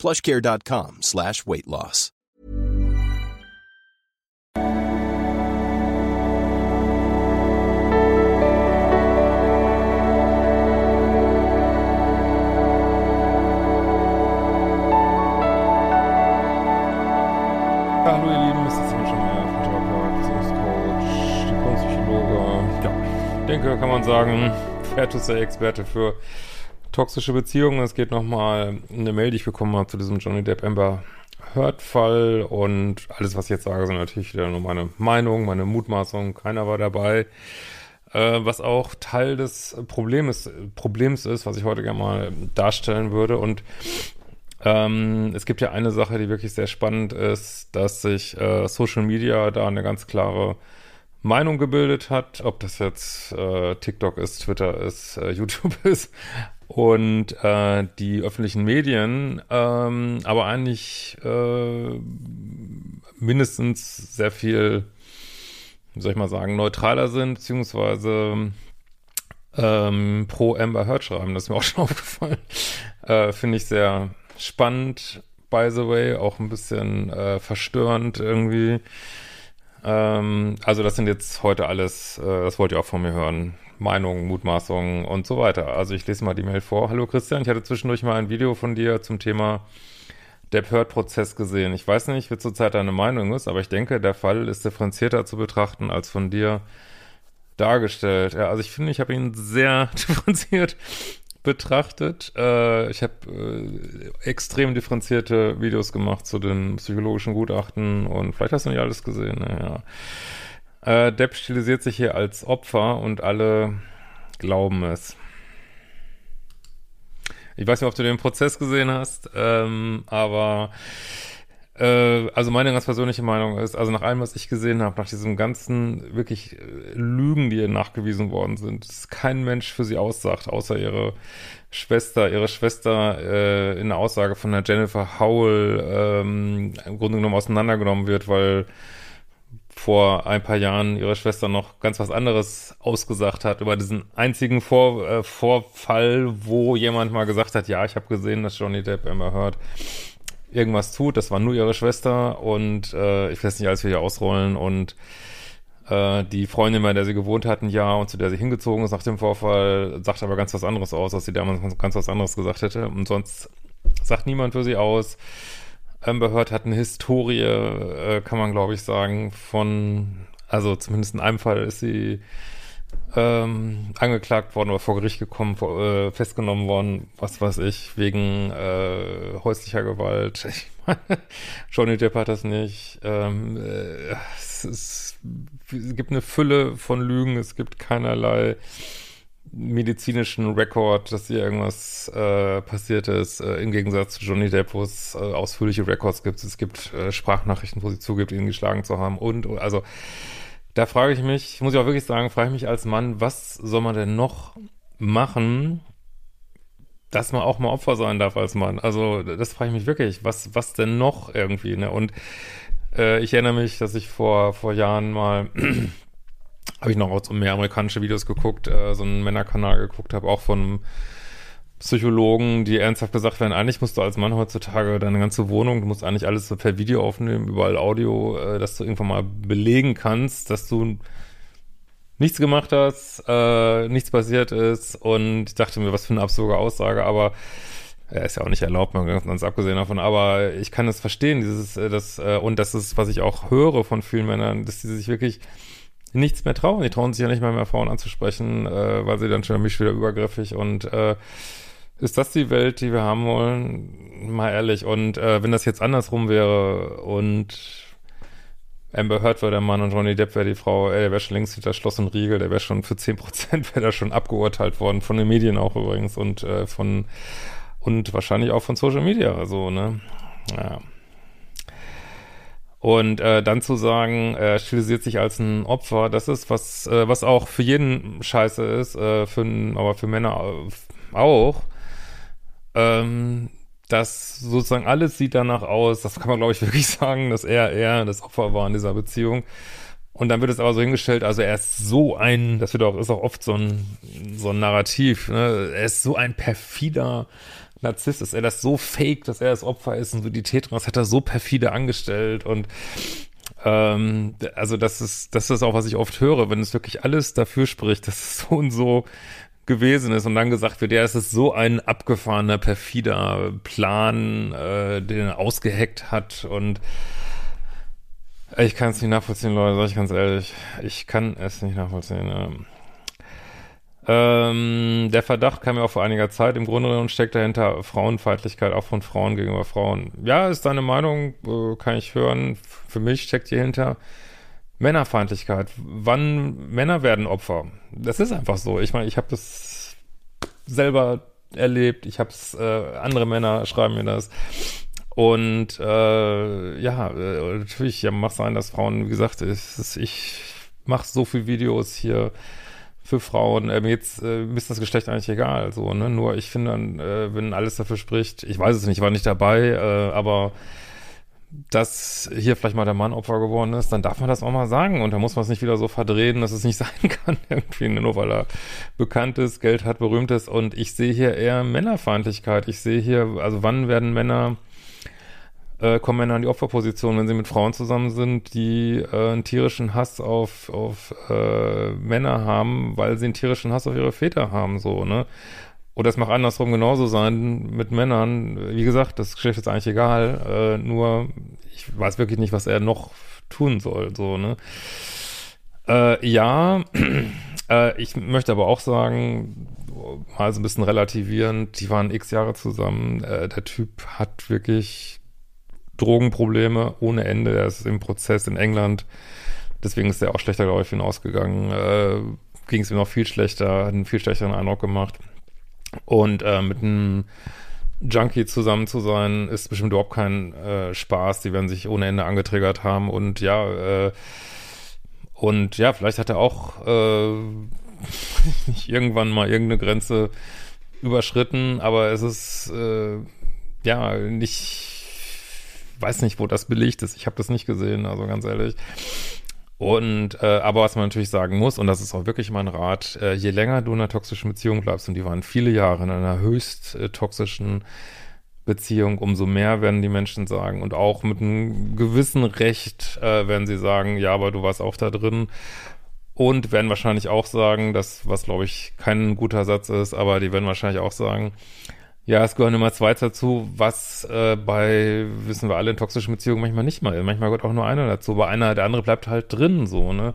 plushcare.com slash weight loss. Hallo ihr Lieben, es ist Sven Schemeier, Therapeut, Beziehungscoach, Diplompsychologe. Ja, denke, kann man sagen, Fair to say Experte für toxische Beziehungen. Es geht nochmal eine Mail, die ich bekommen habe zu diesem Johnny Depp Amber Heard Fall und alles, was ich jetzt sage, sind natürlich wieder nur meine Meinung, meine Mutmaßung. Keiner war dabei. Äh, was auch Teil des Problems, Problems ist, was ich heute gerne mal darstellen würde und ähm, es gibt ja eine Sache, die wirklich sehr spannend ist, dass sich äh, Social Media da eine ganz klare Meinung gebildet hat, ob das jetzt äh, TikTok ist, Twitter ist, äh, YouTube ist und äh, die öffentlichen Medien, ähm, aber eigentlich äh, mindestens sehr viel, wie soll ich mal sagen, neutraler sind, beziehungsweise ähm, pro Amber Heard schreiben. Das ist mir auch schon aufgefallen. Äh, Finde ich sehr spannend, by the way, auch ein bisschen äh, verstörend irgendwie. Ähm, also das sind jetzt heute alles, äh, das wollt ihr auch von mir hören, Meinungen, Mutmaßungen und so weiter. Also ich lese mal die Mail vor. Hallo Christian, ich hatte zwischendurch mal ein Video von dir zum Thema Depp Heard-Prozess gesehen. Ich weiß nicht, wie zurzeit deine Meinung ist, aber ich denke, der Fall ist differenzierter zu betrachten als von dir dargestellt. Ja, also ich finde, ich habe ihn sehr differenziert betrachtet. Äh, ich habe äh, extrem differenzierte Videos gemacht zu den psychologischen Gutachten und vielleicht hast du nicht alles gesehen. Naja. Äh, Depp stilisiert sich hier als Opfer und alle glauben es. Ich weiß nicht, ob du den Prozess gesehen hast, ähm, aber äh, also meine ganz persönliche Meinung ist, also nach allem, was ich gesehen habe, nach diesem ganzen wirklich äh, Lügen, die ihr nachgewiesen worden sind, dass kein Mensch für sie aussagt, außer ihre Schwester, ihre Schwester äh, in der Aussage von der Jennifer Howell ähm, im Grunde genommen auseinandergenommen wird, weil vor ein paar Jahren ihre Schwester noch ganz was anderes ausgesagt hat über diesen einzigen Vor äh, Vorfall, wo jemand mal gesagt hat, ja, ich habe gesehen, dass Johnny Depp immer hört, irgendwas tut. Das war nur ihre Schwester und äh, ich weiß nicht, als wir hier ausrollen und äh, die Freundin, bei der sie gewohnt hat, ein Jahr und zu der sie hingezogen ist nach dem Vorfall, sagt aber ganz was anderes aus, als sie damals ganz was anderes gesagt hätte. Und sonst sagt niemand für sie aus. Amber Heard hat eine Historie, äh, kann man glaube ich sagen, von, also zumindest in einem Fall ist sie ähm, angeklagt worden oder vor Gericht gekommen, vor, äh, festgenommen worden, was weiß ich, wegen äh, häuslicher Gewalt. Ich meine, Johnny Depp hat das nicht. Ähm, äh, es, ist, es gibt eine Fülle von Lügen, es gibt keinerlei medizinischen Rekord, dass hier irgendwas äh, passiert ist, äh, im Gegensatz zu Johnny Depp, wo es äh, ausführliche Records gibt. Es gibt äh, Sprachnachrichten, wo sie zugibt, ihn geschlagen zu haben und, also da frage ich mich, muss ich auch wirklich sagen, frage ich mich als Mann, was soll man denn noch machen, dass man auch mal Opfer sein darf als Mann? Also das frage ich mich wirklich, was, was denn noch irgendwie, ne? Und äh, ich erinnere mich, dass ich vor, vor Jahren mal habe ich noch so mehr amerikanische Videos geguckt, äh, so einen Männerkanal geguckt habe, auch von Psychologen, die ernsthaft gesagt werden, eigentlich musst du als Mann heutzutage deine ganze Wohnung, du musst eigentlich alles so per Video aufnehmen, überall Audio, äh, dass du irgendwann mal belegen kannst, dass du nichts gemacht hast, äh, nichts passiert ist. Und ich dachte mir, was für eine absurde Aussage, aber er ist ja auch nicht erlaubt, mal ganz abgesehen davon, aber ich kann es verstehen, dieses, äh, das, äh, und das ist, was ich auch höre von vielen Männern, dass sie sich wirklich nichts mehr trauen. Die trauen sich ja nicht mal mehr Frauen anzusprechen, äh, weil sie dann schon mich wieder übergriffig und äh, ist das die Welt, die wir haben wollen? Mal ehrlich. Und äh, wenn das jetzt andersrum wäre und Amber Heard wäre der Mann und Johnny Depp wäre die Frau, ey, der wäre schon längst hinter Schloss und Riegel, der wäre schon für 10% wäre da schon abgeurteilt worden, von den Medien auch übrigens und äh, von und wahrscheinlich auch von Social Media, also, ne? Ja. Und äh, dann zu sagen, er stilisiert sich als ein Opfer, das ist was, äh, was auch für jeden scheiße ist, äh, für, aber für Männer auch. Ähm, das sozusagen alles sieht danach aus, das kann man glaube ich wirklich sagen, dass er eher das Opfer war in dieser Beziehung. Und dann wird es aber so hingestellt, also er ist so ein, das wird auch, ist auch oft so ein, so ein Narrativ, ne? er ist so ein perfider Narzisst, ist er das so fake, dass er das Opfer ist und so die Täterin, das hat er so perfide angestellt und ähm, also das ist, das ist auch, was ich oft höre, wenn es wirklich alles dafür spricht, dass es so und so gewesen ist und dann gesagt wird, ja, es ist so ein abgefahrener, perfider Plan, äh, den er ausgeheckt hat und ich kann es nicht nachvollziehen, Leute, sag ich ganz ehrlich. Ich kann es nicht nachvollziehen. Ähm, ähm, der Verdacht kam ja auch vor einiger Zeit. Im Grunde genommen steckt dahinter Frauenfeindlichkeit, auch von Frauen gegenüber Frauen. Ja, ist deine Meinung, äh, kann ich hören. Für mich steckt hier hinter Männerfeindlichkeit. Wann Männer werden Opfer. Das ist einfach so. Ich meine, ich habe das selber erlebt. Ich habe es, äh, andere Männer schreiben mir das. Und äh, ja, äh, natürlich ja, mag sein, dass Frauen, wie gesagt, ich, ich mache so viele Videos hier für Frauen. Ähm, jetzt äh, ist das Geschlecht eigentlich egal, so, ne? Nur ich finde, äh, wenn alles dafür spricht, ich weiß es nicht, ich war nicht dabei, äh, aber dass hier vielleicht mal der Mann Opfer geworden ist, dann darf man das auch mal sagen und da muss man es nicht wieder so verdrehen, dass es nicht sein kann, irgendwie, nur weil er bekannt ist, Geld hat, berühmt ist und ich sehe hier eher Männerfeindlichkeit. Ich sehe hier, also wann werden Männer äh, kommen Männer in die Opferposition, wenn sie mit Frauen zusammen sind, die äh, einen tierischen Hass auf, auf äh, Männer haben, weil sie einen tierischen Hass auf ihre Väter haben, so, ne? Oder es mag andersrum genauso sein mit Männern. Wie gesagt, das Geschlecht ist eigentlich egal, äh, nur ich weiß wirklich nicht, was er noch tun soll, so, ne? Äh, ja, äh, ich möchte aber auch sagen, mal so ein bisschen relativierend, die waren x Jahre zusammen, äh, der Typ hat wirklich Drogenprobleme ohne Ende. Er ist im Prozess in England. Deswegen ist er auch schlechter, glaube ich, hinausgegangen. Äh, Ging es ihm noch viel schlechter, hat einen viel schlechteren Eindruck gemacht. Und äh, mit einem Junkie zusammen zu sein, ist bestimmt überhaupt kein äh, Spaß. Die werden sich ohne Ende angetriggert haben. Und ja, äh, und ja, vielleicht hat er auch äh, irgendwann mal irgendeine Grenze überschritten, aber es ist äh, ja nicht weiß nicht, wo das belegt ist. Ich habe das nicht gesehen, also ganz ehrlich. Und äh, aber was man natürlich sagen muss, und das ist auch wirklich mein Rat, äh, je länger du in einer toxischen Beziehung bleibst, und die waren viele Jahre in einer höchst äh, toxischen Beziehung, umso mehr werden die Menschen sagen. Und auch mit einem gewissen Recht äh, werden sie sagen, ja, aber du warst auch da drin. Und werden wahrscheinlich auch sagen, das, was glaube ich kein guter Satz ist, aber die werden wahrscheinlich auch sagen, ja, es gehören immer zwei dazu, was äh, bei, wissen wir alle, in toxischen Beziehungen manchmal nicht mal. Manchmal gehört auch nur einer dazu, aber einer, der andere bleibt halt drin, so, ne?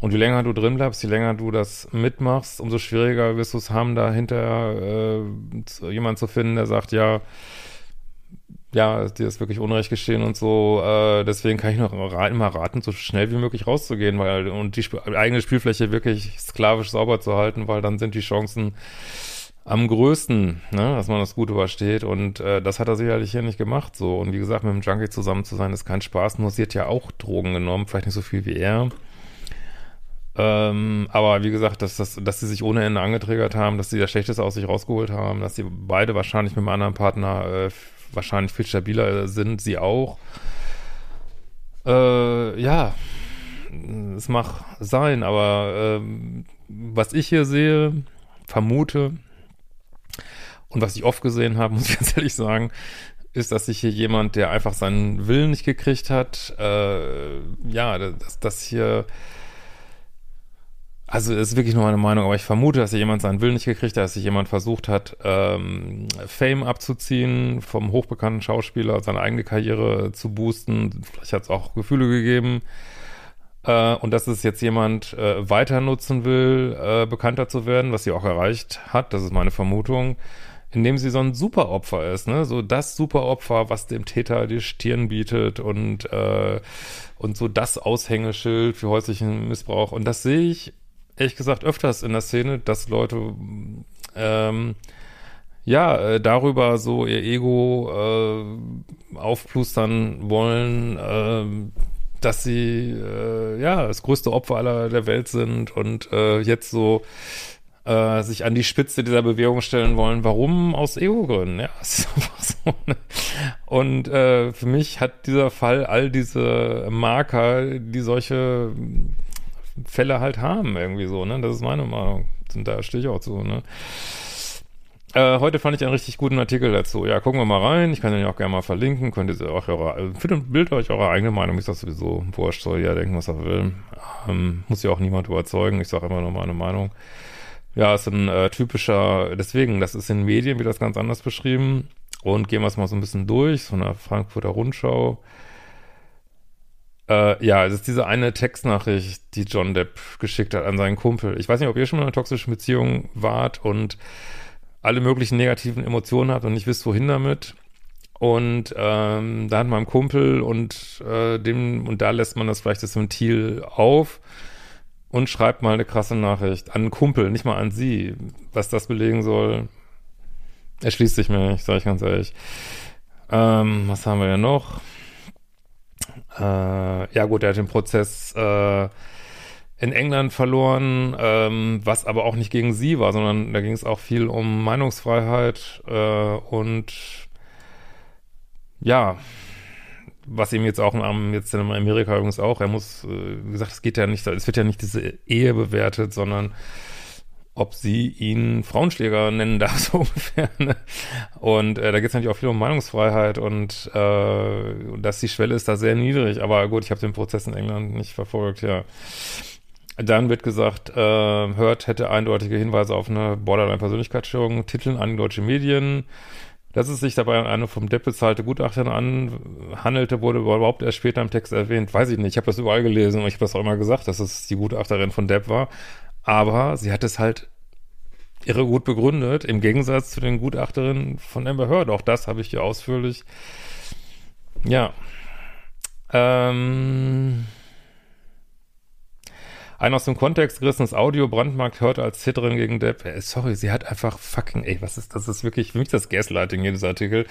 Und je länger du drin bleibst, je länger du das mitmachst, umso schwieriger wirst du es haben, da hinterher äh, jemand zu finden, der sagt, ja, ja, dir ist wirklich Unrecht geschehen und so. Äh, deswegen kann ich noch immer raten, so schnell wie möglich rauszugehen, weil und die Sp eigene Spielfläche wirklich sklavisch sauber zu halten, weil dann sind die Chancen am größten, ne, dass man das gut übersteht. Und äh, das hat er sicherlich hier nicht gemacht. So. Und wie gesagt, mit dem Junkie zusammen zu sein, ist kein Spaß. Nur sie hat ja auch Drogen genommen, vielleicht nicht so viel wie er. Ähm, aber wie gesagt, dass, dass, dass sie sich ohne Ende angetriggert haben, dass sie das Schlechteste aus sich rausgeholt haben, dass sie beide wahrscheinlich mit einem anderen Partner äh, wahrscheinlich viel stabiler sind, sie auch. Äh, ja, es mag sein, aber äh, was ich hier sehe, vermute, und was ich oft gesehen habe, muss ich ganz ehrlich sagen, ist, dass sich hier jemand, der einfach seinen Willen nicht gekriegt hat, äh, ja, dass das hier, also ist wirklich nur meine Meinung, aber ich vermute, dass hier jemand seinen Willen nicht gekriegt hat, dass sich jemand versucht hat, ähm, Fame abzuziehen vom hochbekannten Schauspieler, seine eigene Karriere zu boosten. Vielleicht hat es auch Gefühle gegeben. Äh, und dass es jetzt jemand äh, weiter nutzen will, äh, bekannter zu werden, was sie auch erreicht hat, das ist meine Vermutung indem sie so ein Superopfer ist, ne? So das Superopfer, was dem Täter die Stirn bietet und, äh, und so das Aushängeschild für häuslichen Missbrauch. Und das sehe ich ehrlich gesagt öfters in der Szene, dass Leute ähm, ja, äh, darüber so ihr Ego äh, aufplustern wollen, äh, dass sie äh, ja das größte Opfer aller der Welt sind und äh, jetzt so äh, sich an die Spitze dieser Bewegung stellen wollen. Warum? Aus Ego-Gründen. Ja, ist so. Ne? Und äh, für mich hat dieser Fall all diese Marker, die solche Fälle halt haben, irgendwie so. Ne, das ist meine Meinung. Und da stehe ich auch zu. Ne. Äh, heute fand ich einen richtig guten Artikel dazu. Ja, gucken wir mal rein. Ich kann den ja auch gerne mal verlinken. Könnt ihr auch eure, also für den Bild euch eure eigene Meinung. Ist das sowieso wurscht. Soll ja denken, was er will. Ähm, muss ja auch niemand überzeugen. Ich sage immer nur meine Meinung. Ja, ist ein äh, typischer, deswegen, das ist in Medien wird das ganz anders beschrieben. Und gehen wir es mal so ein bisschen durch, so eine Frankfurter Rundschau. Äh, ja, es ist diese eine Textnachricht, die John Depp geschickt hat an seinen Kumpel. Ich weiß nicht, ob ihr schon mal in einer toxischen Beziehung wart und alle möglichen negativen Emotionen habt und nicht wisst, wohin damit. Und ähm, da hat man einen Kumpel und äh, dem, und da lässt man das vielleicht das Ventil auf und schreibt mal eine krasse Nachricht an einen Kumpel, nicht mal an sie. Was das belegen soll, erschließt sich mir nicht, sage ich ganz ehrlich. Ähm, was haben wir ja noch? Äh, ja gut, er hat den Prozess äh, in England verloren, ähm, was aber auch nicht gegen sie war, sondern da ging es auch viel um Meinungsfreiheit äh, und ja, was ihm jetzt auch im, jetzt in Amerika übrigens auch, er muss, äh, wie gesagt, es geht ja nicht, es wird ja nicht diese Ehe bewertet, sondern ob sie ihn Frauenschläger nennen darf, so ungefähr. Ne? Und äh, da geht es natürlich auch viel um Meinungsfreiheit und äh, dass die Schwelle ist da sehr niedrig. Aber gut, ich habe den Prozess in England nicht verfolgt, ja. Dann wird gesagt, äh, Hört hätte eindeutige Hinweise auf eine Borderline-Persönlichkeitsstörung, Titeln an deutsche Medien. Dass es sich dabei an eine vom Depp bezahlte Gutachterin anhandelte, wurde überhaupt erst später im Text erwähnt. Weiß ich nicht. Ich habe das überall gelesen und ich habe das auch immer gesagt, dass es die Gutachterin von Depp war. Aber sie hat es halt irre gut begründet, im Gegensatz zu den Gutachterinnen von Amber Heard. Auch das habe ich hier ausführlich. Ja. Ähm ein aus dem Kontext gerissenes Audio Brandmarkt hört als Zitterin gegen Depp. Äh, sorry, sie hat einfach fucking, ey, was ist das? ist wirklich für mich das Gaslighting jedes Artikel,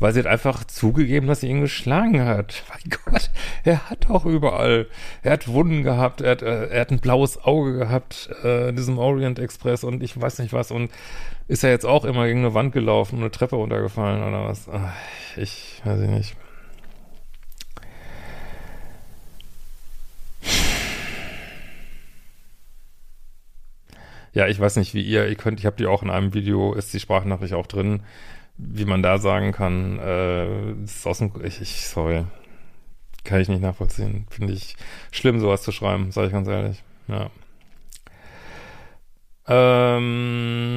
weil sie hat einfach zugegeben, dass sie ihn geschlagen hat. Mein Gott, er hat doch überall. Er hat Wunden gehabt, er hat, äh, er hat ein blaues Auge gehabt äh, in diesem Orient Express und ich weiß nicht was und ist er jetzt auch immer gegen eine Wand gelaufen und eine Treppe runtergefallen oder was? Ich weiß ich nicht. Ja, ich weiß nicht, wie ihr, ihr könnt, ich habe die auch in einem Video, ist die Sprachnachricht auch drin, wie man da sagen kann, äh, ist aus dem, ich, ich, sorry, kann ich nicht nachvollziehen. Finde ich schlimm, sowas zu schreiben, sage ich ganz ehrlich. Ja. Ähm,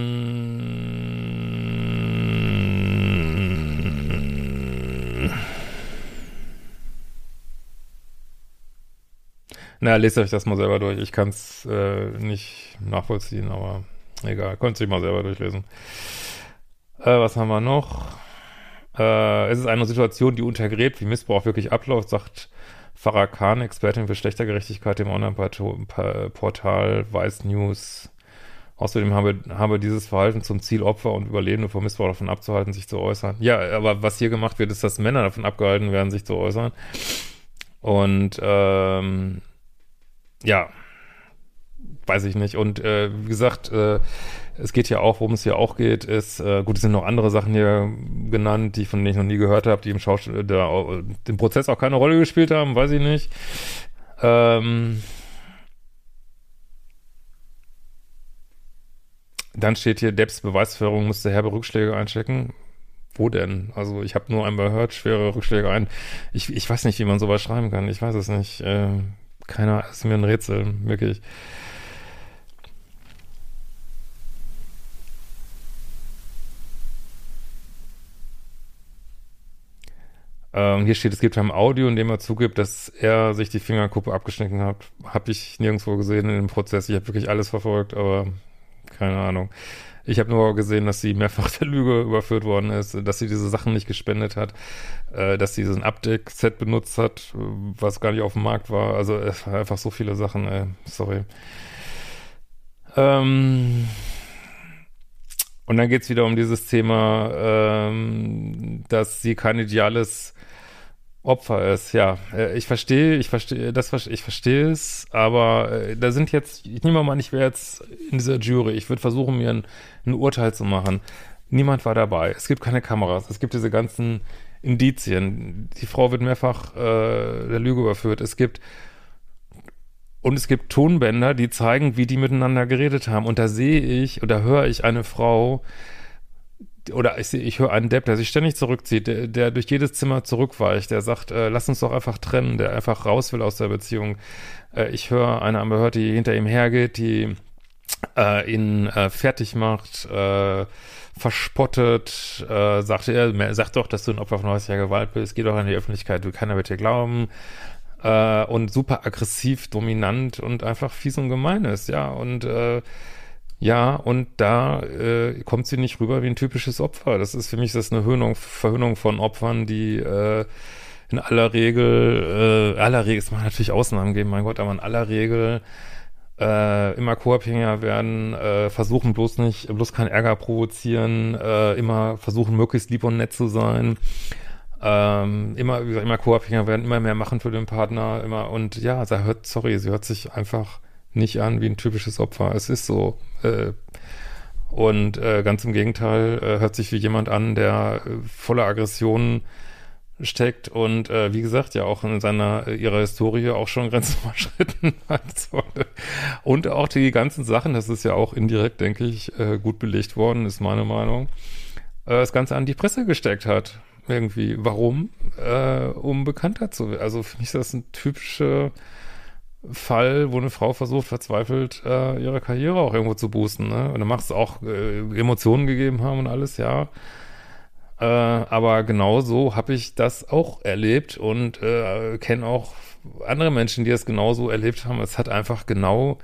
Na, lest euch das mal selber durch. Ich kann es äh, nicht nachvollziehen, aber egal. Könnt ihr mal selber durchlesen. Äh, was haben wir noch? Äh, es ist eine Situation, die untergräbt, wie Missbrauch wirklich abläuft, sagt Farah Khan, Expertin für Schlechtergerechtigkeit im Online-Portal Vice News. Außerdem habe, habe dieses Verhalten zum Ziel, Opfer und Überlebende vor Missbrauch davon abzuhalten, sich zu äußern. Ja, aber was hier gemacht wird, ist, dass Männer davon abgehalten werden, sich zu äußern. Und ähm, ja, weiß ich nicht. Und äh, wie gesagt, äh, es geht ja auch, worum es hier auch geht, ist, äh, gut, es sind noch andere Sachen hier genannt, die von denen ich noch nie gehört habe, die im Schauspiel, der, dem Prozess auch keine Rolle gespielt haben, weiß ich nicht. Ähm, dann steht hier, Debs Beweisführung musste herbe Rückschläge einchecken. Wo denn? Also ich habe nur einmal gehört, schwere Rückschläge ein. Ich, ich weiß nicht, wie man sowas schreiben kann. Ich weiß es nicht. Äh, keiner, ist mir ein Rätsel, wirklich. Ähm, hier steht, es gibt ein Audio, in dem er zugibt, dass er sich die Fingerkuppe abgeschnitten hat. Habe ich nirgendwo gesehen in dem Prozess. Ich habe wirklich alles verfolgt, aber keine Ahnung. Ich habe nur gesehen, dass sie mehrfach der Lüge überführt worden ist, dass sie diese Sachen nicht gespendet hat, äh, dass sie diesen Abdeck-Set benutzt hat, was gar nicht auf dem Markt war. Also war einfach so viele Sachen, ey. sorry. Ähm und dann geht's wieder um dieses Thema, ähm, dass sie kein ideales Opfer ist, ja. Äh, ich verstehe, ich verstehe, das ich verstehe es, aber äh, da sind jetzt, ich nehme mal, ich wäre jetzt in dieser Jury, ich würde versuchen, mir ein, ein, Urteil zu machen. Niemand war dabei. Es gibt keine Kameras. Es gibt diese ganzen Indizien. Die Frau wird mehrfach äh, der Lüge überführt. Es gibt und es gibt Tonbänder, die zeigen, wie die miteinander geredet haben. Und da sehe ich oder höre ich eine Frau, oder ich, ich höre einen Depp, der sich ständig zurückzieht, der, der durch jedes Zimmer zurückweicht, der sagt, äh, lass uns doch einfach trennen, der einfach raus will aus der Beziehung. Äh, ich höre eine Amber die hinter ihm hergeht, die äh, ihn äh, fertig macht, äh, verspottet, äh, sagt er, sag doch, dass du ein Opfer von häuslicher Gewalt bist, geh doch in die Öffentlichkeit, du keiner wird dir glauben. Und super aggressiv, dominant und einfach fies und gemein ist, ja. Und ja, und da äh, kommt sie nicht rüber wie ein typisches Opfer. Das ist für mich das eine Höhnung, Verhöhnung von Opfern, die äh, in aller Regel, äh, aller Regel, es mag natürlich Ausnahmen geben, mein Gott, aber in aller Regel äh, immer co-abhängiger werden, äh, versuchen bloß nicht, bloß keinen Ärger provozieren, äh, immer versuchen möglichst lieb und nett zu sein, ähm, immer, wie gesagt, immer co-abhängiger werden, immer mehr machen für den Partner, immer und ja, sie hört, sorry, sie hört sich einfach nicht an wie ein typisches Opfer. Es ist so. Äh, und äh, ganz im Gegenteil, äh, hört sich wie jemand an, der äh, voller Aggressionen steckt und äh, wie gesagt ja auch in seiner äh, ihrer Historie auch schon Grenzen überschritten hat. Und auch die ganzen Sachen, das ist ja auch indirekt, denke ich, äh, gut belegt worden, ist meine Meinung, äh, das Ganze an die Presse gesteckt hat. Irgendwie. Warum? Äh, um bekannter zu werden. Also finde ich das ein typische Fall, wo eine Frau versucht, verzweifelt äh, ihre Karriere auch irgendwo zu boosten. Ne? Und dann macht es auch äh, Emotionen gegeben haben und alles, ja. Äh, aber genau so habe ich das auch erlebt und äh, kenne auch andere Menschen, die das genauso erlebt haben. Es hat einfach genau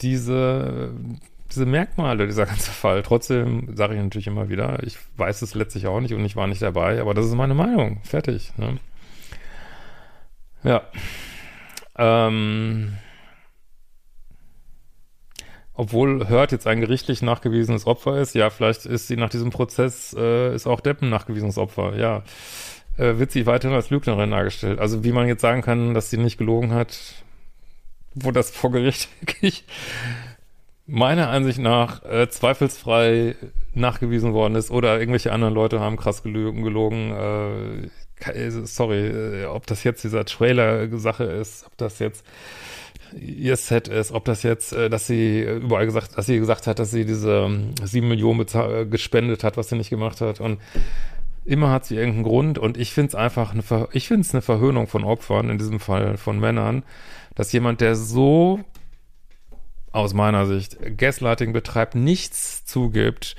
diese, diese Merkmale, dieser ganze Fall. Trotzdem sage ich natürlich immer wieder, ich weiß es letztlich auch nicht und ich war nicht dabei, aber das ist meine Meinung. Fertig. Ne? Ja. Ähm, obwohl Hört jetzt ein gerichtlich nachgewiesenes Opfer ist, ja, vielleicht ist sie nach diesem Prozess, äh, ist auch Deppen nachgewiesenes Opfer, ja. Äh, wird sie weiterhin als Lügnerin dargestellt. Also wie man jetzt sagen kann, dass sie nicht gelogen hat, wo das vor Gericht wirklich meiner Ansicht nach äh, zweifelsfrei nachgewiesen worden ist oder irgendwelche anderen Leute haben krass gelogen, gelogen äh, sorry, äh, ob das jetzt dieser Trailer-Sache ist, ob das jetzt ihr Set ist, ob das jetzt, äh, dass sie überall gesagt, dass sie gesagt hat, dass sie diese ähm, sieben Millionen gespendet hat, was sie nicht gemacht hat. Und immer hat sie irgendeinen Grund. Und ich finde es einfach eine, Ver ich finde es eine Verhöhnung von Opfern, in diesem Fall von Männern, dass jemand, der so aus meiner Sicht Gaslighting betreibt, nichts zugibt,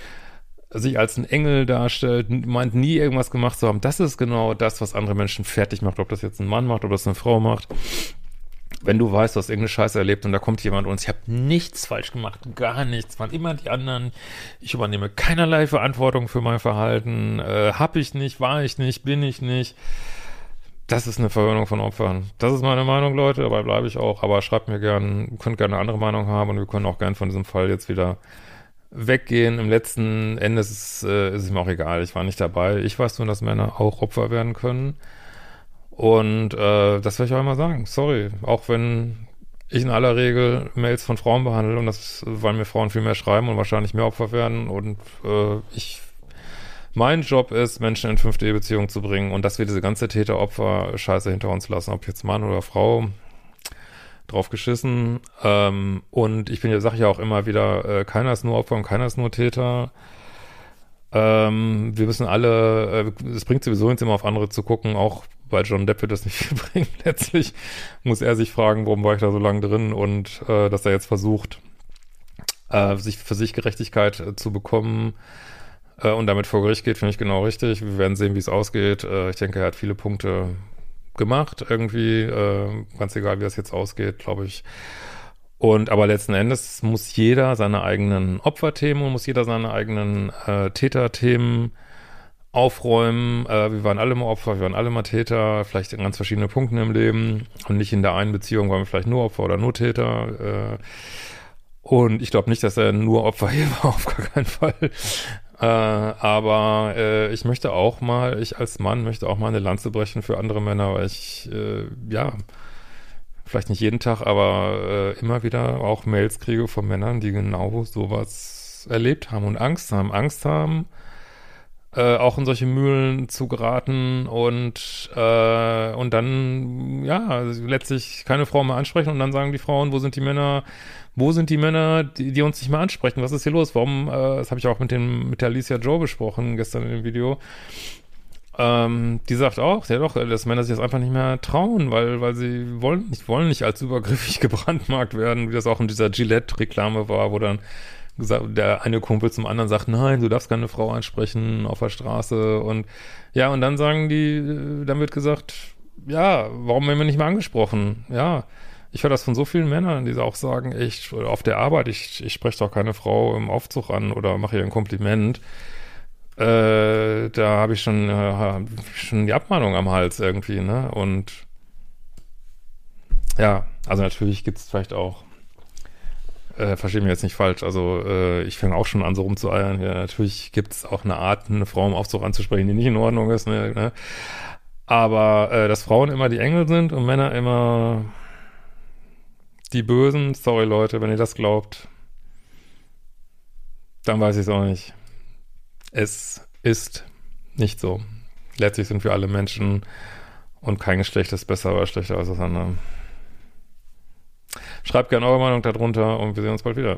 sich als ein Engel darstellt, meint nie irgendwas gemacht zu haben. Das ist genau das, was andere Menschen fertig macht, ob das jetzt ein Mann macht, ob das eine Frau macht wenn du weißt, du hast irgendeine Scheiße erlebt und da kommt jemand und ich habe nichts falsch gemacht, gar nichts, waren immer die anderen, ich übernehme keinerlei Verantwortung für mein Verhalten, äh, habe ich nicht, war ich nicht, bin ich nicht. Das ist eine Verwöhnung von Opfern. Das ist meine Meinung, Leute, dabei bleibe ich auch, aber schreibt mir gern, könnt gerne eine andere Meinung haben und wir können auch gern von diesem Fall jetzt wieder weggehen. Im letzten Ende ist es, äh, ist es mir auch egal, ich war nicht dabei. Ich weiß nur, dass Männer auch Opfer werden können. Und äh, das werde ich auch immer sagen. Sorry, auch wenn ich in aller Regel Mails von Frauen behandle und das, weil mir Frauen viel mehr schreiben und wahrscheinlich mehr Opfer werden und äh, ich mein Job ist, Menschen in 5D-Beziehungen zu bringen und dass wir diese ganze Täter-Opfer-Scheiße hinter uns lassen, ob jetzt Mann oder Frau, drauf geschissen. Ähm, und ich bin ja, sage ja auch immer wieder, äh, keiner ist nur Opfer und keiner ist nur Täter. Ähm, wir müssen alle, äh, es bringt sowieso nichts immer auf andere zu gucken, auch weil John Depp wird das nicht viel bringen. Letztlich muss er sich fragen, warum war ich da so lange drin und äh, dass er jetzt versucht, äh, sich für sich Gerechtigkeit äh, zu bekommen äh, und damit vor Gericht geht, finde ich genau richtig. Wir werden sehen, wie es ausgeht. Äh, ich denke, er hat viele Punkte gemacht irgendwie, äh, ganz egal, wie das jetzt ausgeht, glaube ich. Und aber letzten Endes muss jeder seine eigenen Opferthemen und muss jeder seine eigenen äh, Täterthemen aufräumen. Äh, wir waren alle mal Opfer, wir waren alle mal Täter, vielleicht in ganz verschiedenen Punkten im Leben und nicht in der einen Beziehung waren wir vielleicht nur Opfer oder nur Täter. Äh, und ich glaube nicht, dass er nur Opfer hier war, auf gar keinen Fall. Äh, aber äh, ich möchte auch mal, ich als Mann möchte auch mal eine Lanze brechen für andere Männer, weil ich, äh, ja, vielleicht nicht jeden Tag, aber äh, immer wieder auch Mails kriege von Männern, die genau sowas erlebt haben und Angst haben. Angst haben, äh, auch in solche Mühlen zu geraten und, äh, und dann, ja, letztlich keine Frau mehr ansprechen und dann sagen die Frauen, wo sind die Männer, wo sind die Männer, die, die uns nicht mehr ansprechen? Was ist hier los? Warum, äh, das habe ich auch mit dem, mit der Alicia Joe besprochen gestern in dem Video. Ähm, die sagt auch, ja doch, dass Männer sich das einfach nicht mehr trauen, weil, weil sie wollen nicht, wollen nicht als übergriffig gebrandmarkt werden, wie das auch in dieser Gillette-Reklame war, wo dann der eine Kumpel zum anderen sagt, nein, du darfst keine Frau ansprechen auf der Straße und ja, und dann sagen die, dann wird gesagt, ja, warum werden wir nicht mehr angesprochen? Ja, ich höre das von so vielen Männern, die auch sagen, ich, auf der Arbeit, ich, ich spreche doch keine Frau im Aufzug an oder mache ihr ein Kompliment. Äh, da habe ich schon, äh, schon die Abmahnung am Hals irgendwie, ne? Und ja, also natürlich gibt es vielleicht auch äh, verstehe mich jetzt nicht falsch. Also äh, ich fange auch schon an, so rumzueiern. Ja, natürlich gibt es auch eine Art, eine Frau im Aufzug anzusprechen, die nicht in Ordnung ist. Ne, ne? Aber äh, dass Frauen immer die Engel sind und Männer immer die Bösen, sorry Leute, wenn ihr das glaubt, dann weiß ich es auch nicht. Es ist nicht so. Letztlich sind wir alle Menschen und kein Geschlecht ist besser oder schlechter als das andere. Schreibt gerne eure Meinung darunter und wir sehen uns bald wieder.